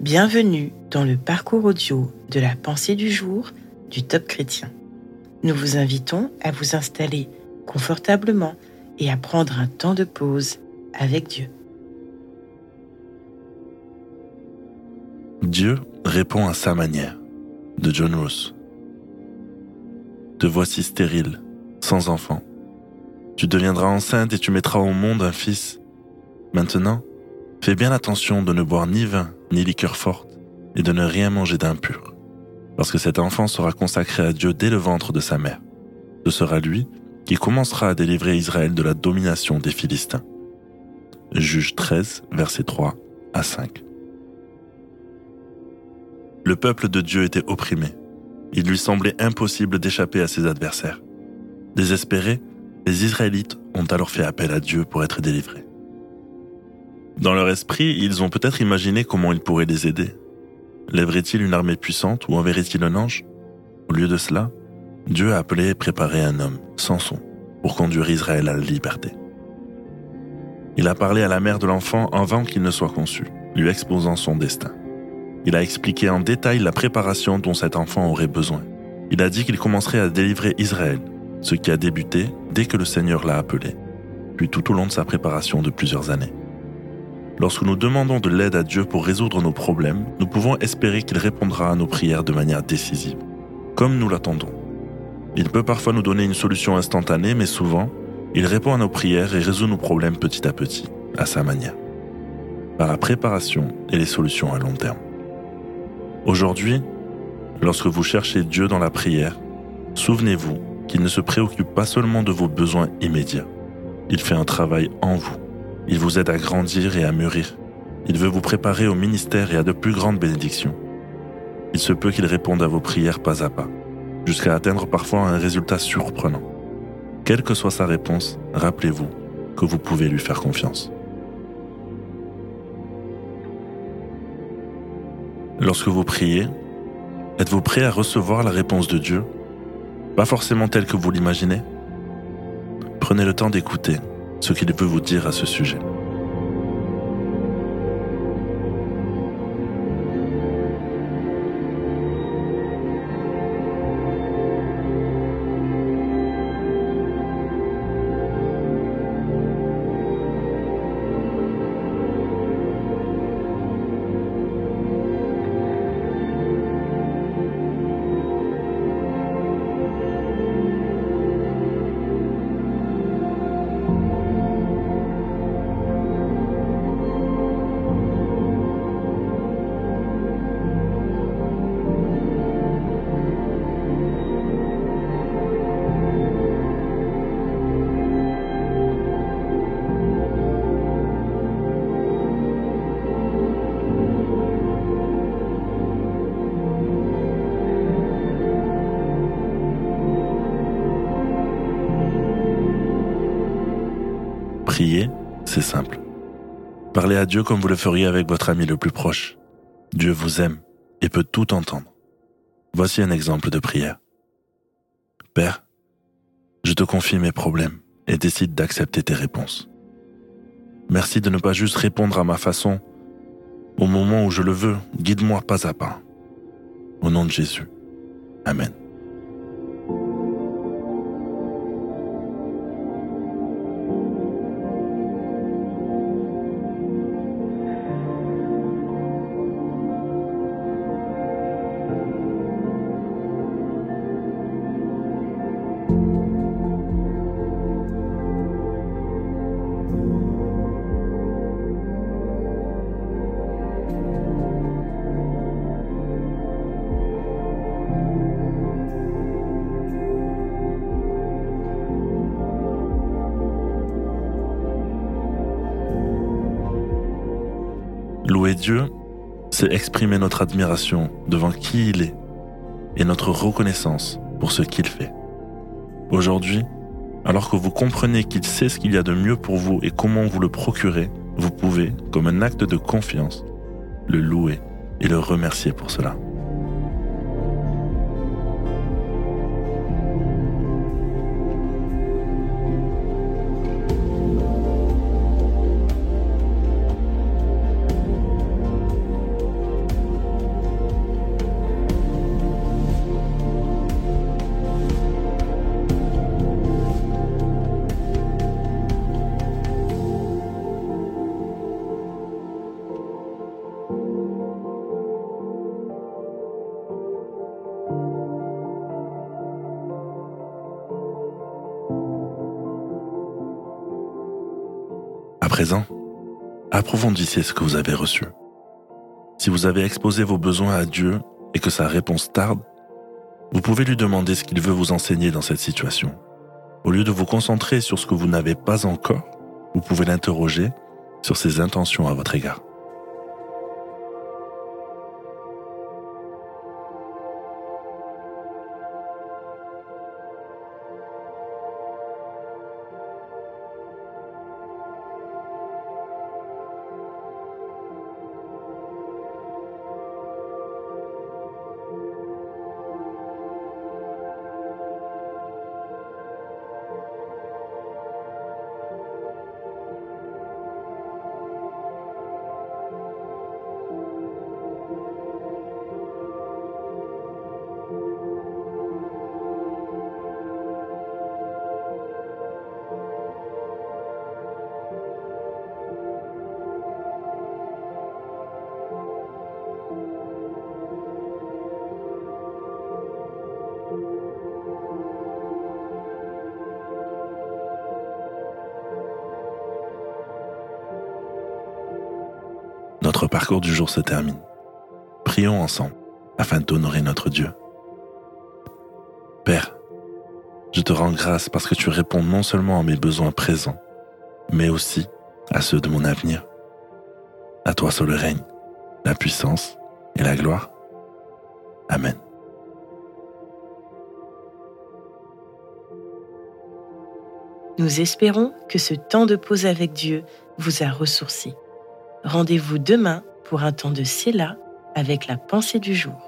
Bienvenue dans le parcours audio de la pensée du jour du Top Chrétien. Nous vous invitons à vous installer confortablement et à prendre un temps de pause avec Dieu. Dieu répond à sa manière, de John Ross. Te voici stérile, sans enfant. Tu deviendras enceinte et tu mettras au monde un fils. Maintenant, fais bien attention de ne boire ni vin ni liqueur forte et de ne rien manger d'impur, parce que cet enfant sera consacré à Dieu dès le ventre de sa mère. Ce sera lui qui commencera à délivrer Israël de la domination des Philistins. Juge 13, versets 3 à 5. Le peuple de Dieu était opprimé. Il lui semblait impossible d'échapper à ses adversaires. Désespérés, les Israélites ont alors fait appel à Dieu pour être délivrés. Dans leur esprit, ils ont peut-être imaginé comment ils pourraient les aider. Lèverait-il une armée puissante ou enverrait-il un ange? Au lieu de cela, Dieu a appelé et préparé un homme, Samson, pour conduire Israël à la liberté. Il a parlé à la mère de l'enfant avant qu'il ne soit conçu, lui exposant son destin. Il a expliqué en détail la préparation dont cet enfant aurait besoin. Il a dit qu'il commencerait à délivrer Israël, ce qui a débuté dès que le Seigneur l'a appelé, puis tout au long de sa préparation de plusieurs années. Lorsque nous demandons de l'aide à Dieu pour résoudre nos problèmes, nous pouvons espérer qu'il répondra à nos prières de manière décisive, comme nous l'attendons. Il peut parfois nous donner une solution instantanée, mais souvent, il répond à nos prières et résout nos problèmes petit à petit, à sa manière, par la préparation et les solutions à long terme. Aujourd'hui, lorsque vous cherchez Dieu dans la prière, souvenez-vous qu'il ne se préoccupe pas seulement de vos besoins immédiats, il fait un travail en vous il vous aide à grandir et à mûrir. Il veut vous préparer au ministère et à de plus grandes bénédictions. Il se peut qu'il réponde à vos prières pas à pas, jusqu'à atteindre parfois un résultat surprenant. Quelle que soit sa réponse, rappelez-vous que vous pouvez lui faire confiance. Lorsque vous priez, êtes-vous prêt à recevoir la réponse de Dieu? Pas forcément telle que vous l'imaginez Prenez le temps d'écouter ce qu'il veut vous dire à ce sujet. C'est simple. Parlez à Dieu comme vous le feriez avec votre ami le plus proche. Dieu vous aime et peut tout entendre. Voici un exemple de prière. Père, je te confie mes problèmes et décide d'accepter tes réponses. Merci de ne pas juste répondre à ma façon. Au moment où je le veux, guide-moi pas à pas. Au nom de Jésus. Amen. Louer Dieu, c'est exprimer notre admiration devant qui il est et notre reconnaissance pour ce qu'il fait. Aujourd'hui, alors que vous comprenez qu'il sait ce qu'il y a de mieux pour vous et comment vous le procurer, vous pouvez, comme un acte de confiance, le louer et le remercier pour cela. Présent, approfondissez ce que vous avez reçu. Si vous avez exposé vos besoins à Dieu et que sa réponse tarde, vous pouvez lui demander ce qu'il veut vous enseigner dans cette situation. Au lieu de vous concentrer sur ce que vous n'avez pas encore, vous pouvez l'interroger sur ses intentions à votre égard. Notre parcours du jour se termine. Prions ensemble afin d'honorer notre Dieu. Père, je te rends grâce parce que tu réponds non seulement à mes besoins présents, mais aussi à ceux de mon avenir. À toi seul le règne, la puissance et la gloire. Amen. Nous espérons que ce temps de pause avec Dieu vous a ressourci. Rendez-vous demain pour un temps de Séla avec la pensée du jour.